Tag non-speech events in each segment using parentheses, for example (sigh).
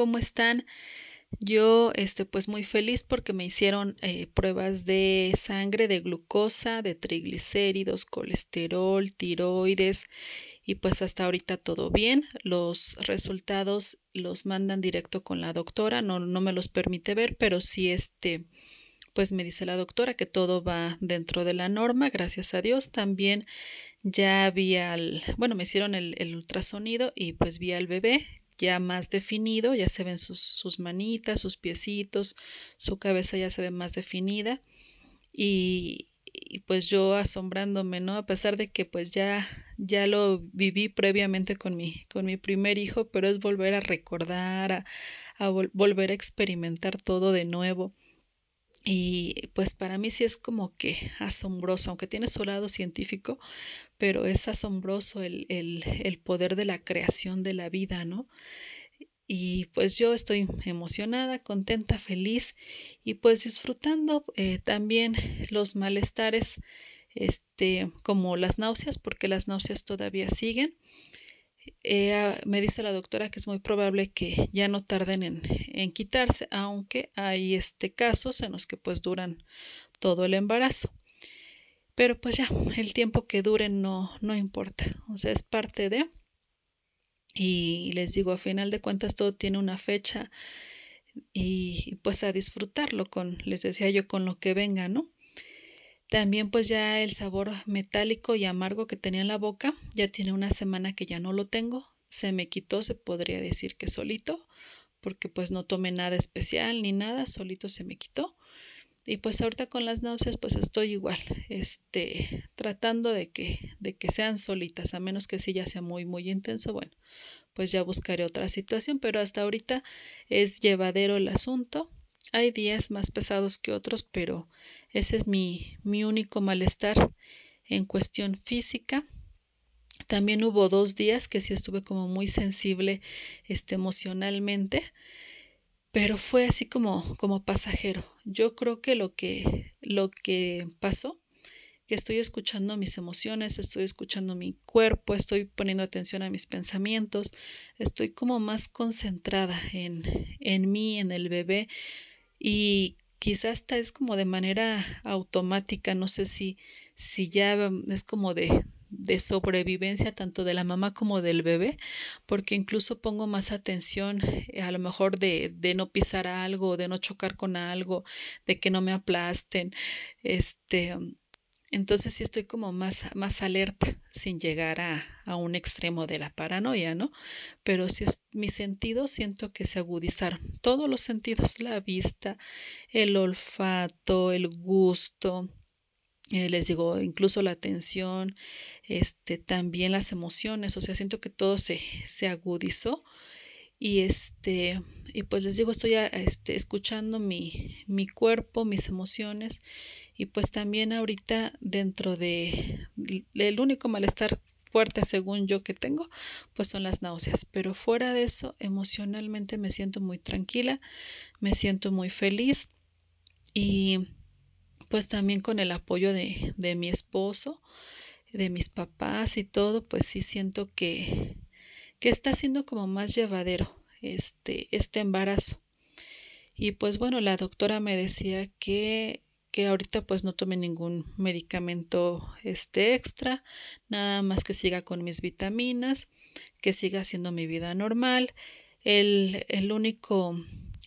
¿cómo están? Yo, este, pues muy feliz porque me hicieron eh, pruebas de sangre, de glucosa, de triglicéridos, colesterol, tiroides y pues hasta ahorita todo bien. Los resultados los mandan directo con la doctora, no, no me los permite ver, pero sí este, pues me dice la doctora que todo va dentro de la norma, gracias a Dios. También ya había, el, bueno, me hicieron el, el ultrasonido y pues vi al bebé ya más definido, ya se ven sus, sus manitas, sus piecitos, su cabeza ya se ve más definida y, pues yo asombrándome, ¿no? A pesar de que pues ya, ya lo viví previamente con mi, con mi primer hijo, pero es volver a recordar, a, a vol volver a experimentar todo de nuevo. Y pues para mí sí es como que asombroso, aunque tiene su lado científico, pero es asombroso el, el, el poder de la creación de la vida, ¿no? Y pues yo estoy emocionada, contenta, feliz y pues disfrutando eh, también los malestares, este, como las náuseas, porque las náuseas todavía siguen eh, me dice la doctora que es muy probable que ya no tarden en, en, quitarse, aunque hay este casos en los que pues duran todo el embarazo. Pero pues ya, el tiempo que duren no, no importa, o sea, es parte de... Y les digo, a final de cuentas todo tiene una fecha y, y pues a disfrutarlo con, les decía yo, con lo que venga, ¿no? También pues ya el sabor metálico y amargo que tenía en la boca, ya tiene una semana que ya no lo tengo, se me quitó, se podría decir que solito, porque pues no tomé nada especial ni nada, solito se me quitó. Y pues ahorita con las náuseas pues estoy igual, este, tratando de que, de que sean solitas, a menos que sí ya sea muy, muy intenso, bueno, pues ya buscaré otra situación, pero hasta ahorita es llevadero el asunto hay días más pesados que otros, pero ese es mi, mi único malestar en cuestión física. También hubo dos días que sí estuve como muy sensible este, emocionalmente, pero fue así como, como pasajero. Yo creo que lo que, lo que pasó, que estoy escuchando mis emociones, estoy escuchando mi cuerpo, estoy poniendo atención a mis pensamientos, estoy como más concentrada en, en mí, en el bebé, y quizás hasta es como de manera automática, no sé si, si ya es como de, de sobrevivencia tanto de la mamá como del bebé, porque incluso pongo más atención eh, a lo mejor de, de no pisar algo, de no chocar con algo, de que no me aplasten, este, entonces sí estoy como más, más alerta, sin llegar a, un extremo de la paranoia, ¿no? Pero si es, mis sentidos siento que se agudizaron. Todos los sentidos, la vista, el olfato, el gusto, eh, les digo, incluso la atención, este, también las emociones, o sea, siento que todo se, se agudizó y este y pues les digo estoy este, escuchando mi, mi cuerpo mis emociones y pues también ahorita dentro de el único malestar fuerte según yo que tengo pues son las náuseas. Pero fuera de eso emocionalmente me siento muy tranquila me siento muy feliz y pues también con el apoyo de, de mi esposo de mis papás y todo pues sí siento que que está siendo como más llevadero este este embarazo. Y pues bueno la doctora me decía que que ahorita pues no tome ningún medicamento este extra, nada más que siga con mis vitaminas, que siga haciendo mi vida normal. El, el único,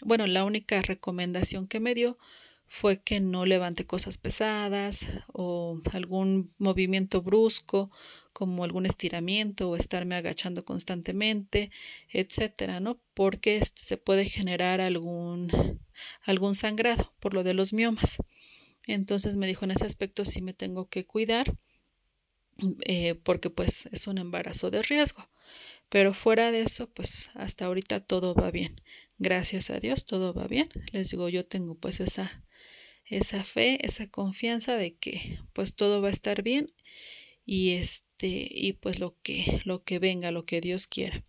bueno, la única recomendación que me dio fue que no levante cosas pesadas o algún movimiento brusco como algún estiramiento o estarme agachando constantemente, etcétera, ¿no? Porque se puede generar algún algún sangrado por lo de los miomas. Entonces me dijo en ese aspecto sí me tengo que cuidar eh, porque pues es un embarazo de riesgo. Pero fuera de eso, pues hasta ahorita todo va bien. Gracias a Dios, todo va bien. Les digo, yo tengo pues esa, esa fe, esa confianza de que pues todo va a estar bien y este, y pues lo que, lo que venga, lo que Dios quiera.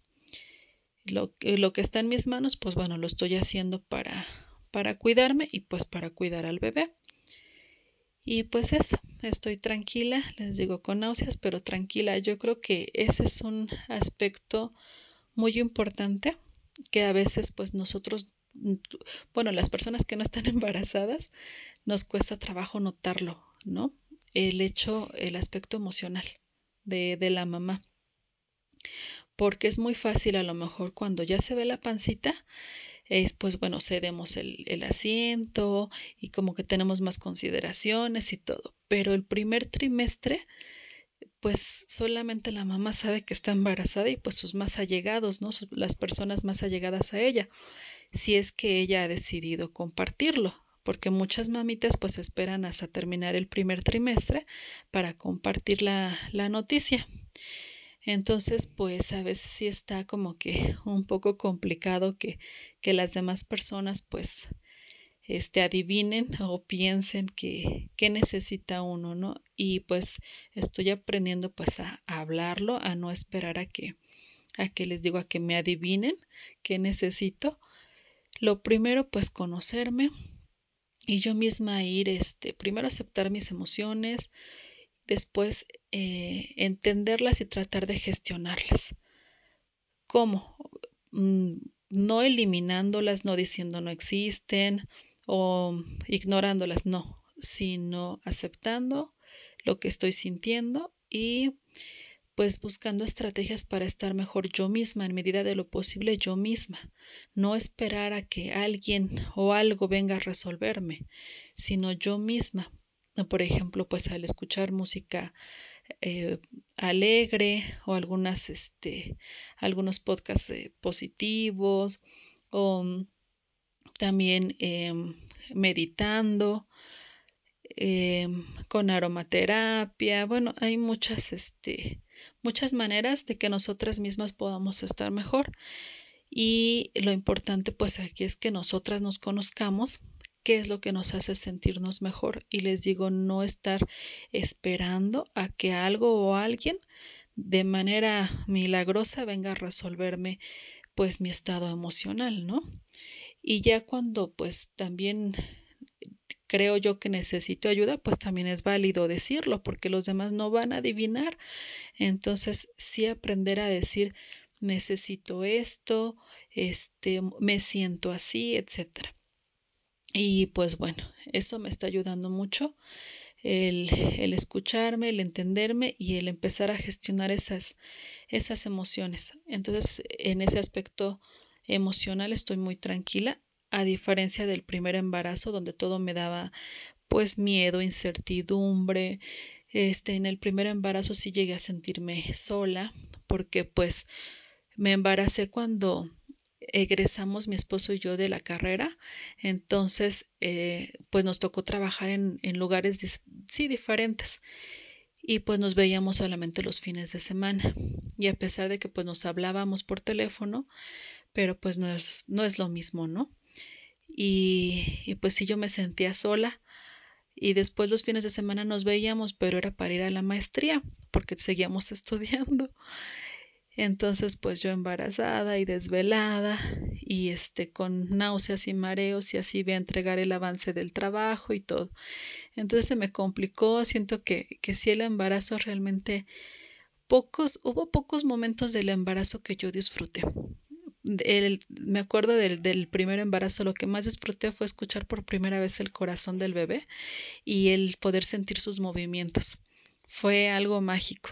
Lo, lo que está en mis manos, pues bueno, lo estoy haciendo para, para cuidarme y pues para cuidar al bebé. Y pues eso, estoy tranquila, les digo con náuseas, pero tranquila. Yo creo que ese es un aspecto muy importante que a veces pues nosotros, bueno, las personas que no están (laughs) embarazadas, nos cuesta trabajo notarlo, ¿no? El hecho, el aspecto emocional de, de la mamá. Porque es muy fácil a lo mejor cuando ya se ve la pancita, es pues bueno, cedemos el, asiento y como que tenemos más consideraciones y todo. Pero el primer trimestre, pues solamente la mamá sabe que está embarazada y pues sus más allegados, ¿no? Las personas más allegadas a ella, si es que ella ha decidido compartirlo porque muchas mamitas pues esperan hasta terminar el primer trimestre para compartir la noticia. Entonces, pues a veces sí está como que un poco complicado que, que las demás personas pues este adivinen o piensen que, que necesita uno, ¿no? Y pues estoy aprendiendo pues a, hablarlo, a no esperar a que, a que les digo a que me adivinen qué necesito. Lo primero pues conocerme, y yo misma ir, este, primero aceptar mis emociones, después eh, entenderlas y tratar de gestionarlas. ¿Cómo? Mm, no eliminándolas, no diciendo no existen o ignorándolas, no, sino aceptando lo que estoy sintiendo y pues buscando estrategias para estar mejor yo misma, en medida de lo posible yo misma, no esperar a que alguien o algo venga a resolverme, sino yo misma. Por ejemplo, pues al escuchar música eh, alegre o algunas, este, algunos podcasts eh, positivos o también eh, meditando con aromaterapia. Bueno, hay muchas, este, muchas maneras de que nosotras mismas podamos estar mejor. Y lo importante pues aquí es que nosotras nos conozcamos, qué es lo que nos hace sentirnos mejor. Y les digo, no estar esperando a que algo o alguien de manera milagrosa venga a resolverme pues mi estado emocional, ¿no? Y ya cuando pues también creo yo que necesito ayuda, pues también es válido decirlo, porque los demás no van a adivinar. Entonces, sí aprender a decir, necesito esto, este, me siento así, etcétera. Y pues bueno, eso me está ayudando mucho. El, el, escucharme, el entenderme y el empezar a gestionar esas, esas emociones. Entonces, en ese aspecto emocional estoy muy tranquila a diferencia del primer embarazo donde todo me daba pues miedo, incertidumbre. Este, en el primer embarazo sí llegué a sentirme sola porque pues me embaracé cuando egresamos mi esposo y yo de la carrera, entonces eh, pues nos tocó trabajar en, lugares sí diferentes y pues nos veíamos solamente los fines de semana y a pesar de que pues nos hablábamos por teléfono, pero pues no es, no es lo mismo, ¿no? y, y pues sí yo me sentía sola y después los fines de semana nos veíamos, pero era para ir a la maestría, porque seguíamos (laughs) estudiando. Entonces, pues yo embarazada y desvelada y este con náuseas y mareos y así voy a entregar el avance del trabajo y todo. Entonces se me complicó, siento que, que sí el embarazo realmente pocos, hubo pocos momentos del embarazo que yo disfruté el, me acuerdo del, del, primer embarazo, lo que más disfruté fue escuchar por primera vez el corazón del bebé y el poder sentir sus movimientos. Fue algo mágico.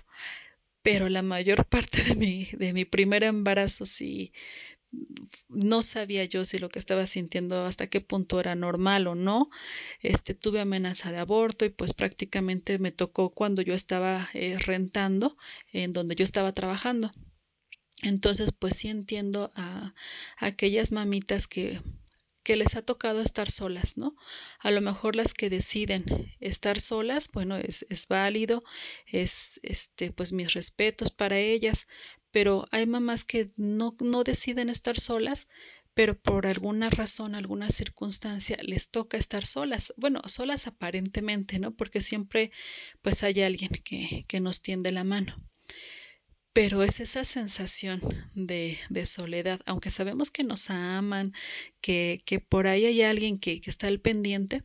Pero la mayor parte de mi, de mi primer embarazo sí no sabía yo si lo que estaba sintiendo hasta qué punto era normal o no. Este tuve amenaza de aborto y pues prácticamente me tocó cuando yo estaba eh, rentando en donde yo estaba trabajando. Entonces, pues sí entiendo a, aquellas mamitas que, que les ha tocado estar solas, ¿no? A lo mejor las que deciden estar solas, bueno, es, es válido, es este, pues mis respetos para ellas, pero hay mamás que no, no deciden estar solas, pero por alguna razón, alguna circunstancia les toca estar solas. Bueno, solas aparentemente, ¿no? Porque siempre pues hay alguien que, que nos tiende la mano pero es esa sensación de, de, soledad, aunque sabemos que nos aman, que, que por ahí hay alguien que, que, está al pendiente,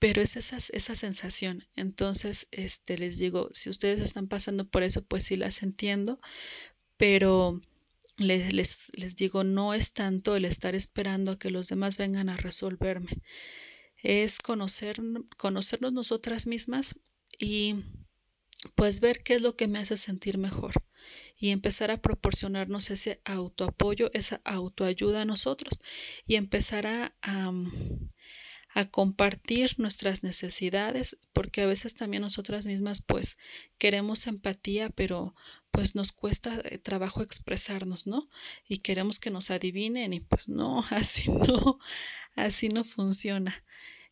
pero es esa, esa sensación. Entonces, este, les digo, si ustedes están pasando por eso, pues sí las entiendo, pero les, les, les digo, no es tanto el estar esperando a que los demás vengan a resolverme, es conocer, conocernos nosotras mismas y pues ver qué es lo que me hace sentir mejor y empezar a proporcionarnos ese autoapoyo, esa autoayuda a nosotros y empezar a, a, compartir nuestras necesidades, porque a veces también nosotras mismas pues queremos empatía, pero pues nos cuesta eh, trabajo expresarnos, ¿no? Y queremos que nos adivinen y pues no, (laughs) así no, así no funciona.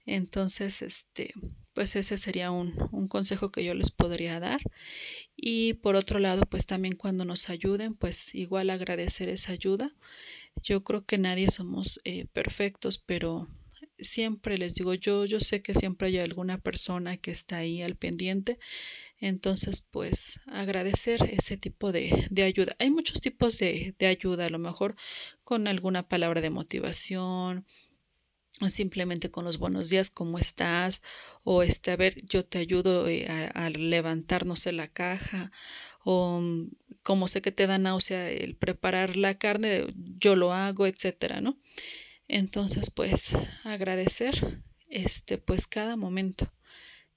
Entonces, este, pues ese sería un, un, consejo que yo les podría dar. Y por otro lado, pues también cuando nos ayuden, pues igual agradecer esa ayuda. Yo creo que nadie somos eh, perfectos, pero siempre les digo yo, yo sé que siempre hay alguna persona que está ahí al pendiente. Entonces, pues agradecer ese tipo de, de ayuda. Hay muchos tipos de, de ayuda, a lo mejor con alguna palabra de motivación, simplemente con los buenos días, ¿cómo estás? O este, a ver, yo te ayudo eh, a, levantarnos en la caja, o mm, como sé que te da náusea el preparar la carne, yo lo hago, etcétera, ¿no? Entonces, pues, agradecer, este, pues, cada momento,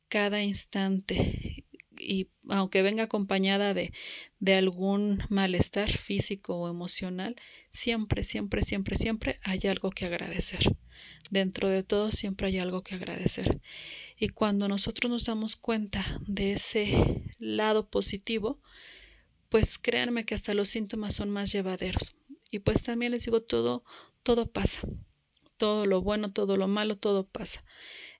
cada instante, y aunque venga acompañada de, de algún malestar físico o emocional, siempre, siempre, siempre, siempre hay algo que agradecer dentro de todo siempre hay algo que agradecer. Y cuando nosotros nos damos cuenta de ese lado positivo, pues créanme que hasta los síntomas son más llevaderos. Y pues también les digo, todo, todo pasa. Todo lo bueno, todo lo malo, todo pasa.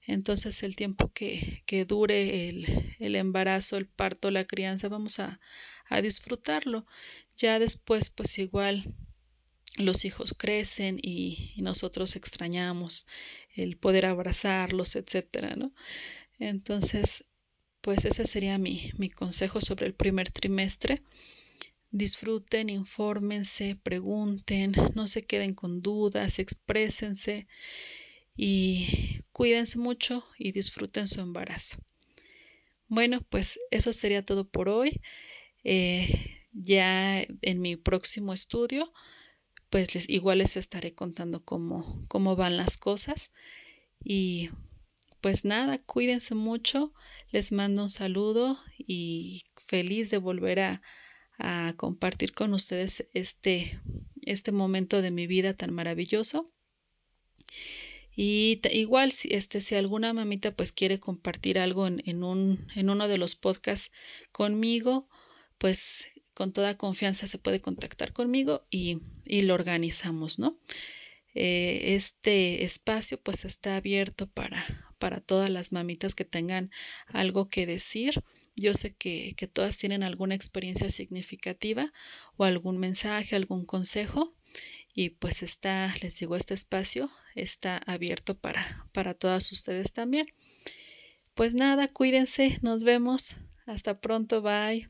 Entonces el tiempo que, que dure el, el, embarazo, el parto, la crianza, vamos a, a disfrutarlo. Ya después, pues igual los hijos crecen y, nosotros extrañamos el poder abrazarlos, etcétera, ¿no? Entonces, pues ese sería mi, mi consejo sobre el primer trimestre. Disfruten, infórmense, pregunten, no se queden con dudas, exprésense y cuídense mucho y disfruten su embarazo. Bueno, pues eso sería todo por hoy. Eh, ya en mi próximo estudio pues les, igual les estaré contando cómo, cómo van las cosas. Y pues nada, cuídense mucho, les mando un saludo y feliz de volver a, a compartir con ustedes este, este momento de mi vida tan maravilloso. Y igual si este si alguna mamita pues quiere compartir algo en, en, un, en uno de los podcasts conmigo, pues con toda confianza se puede contactar conmigo y, y lo organizamos, ¿no? Eh, este espacio pues está abierto para, para todas las mamitas que tengan algo que decir. Yo sé que, que todas tienen alguna experiencia significativa o algún mensaje, algún consejo y pues está, les digo, este espacio está abierto para, para todas ustedes también. Pues nada, cuídense, nos vemos, hasta pronto, bye.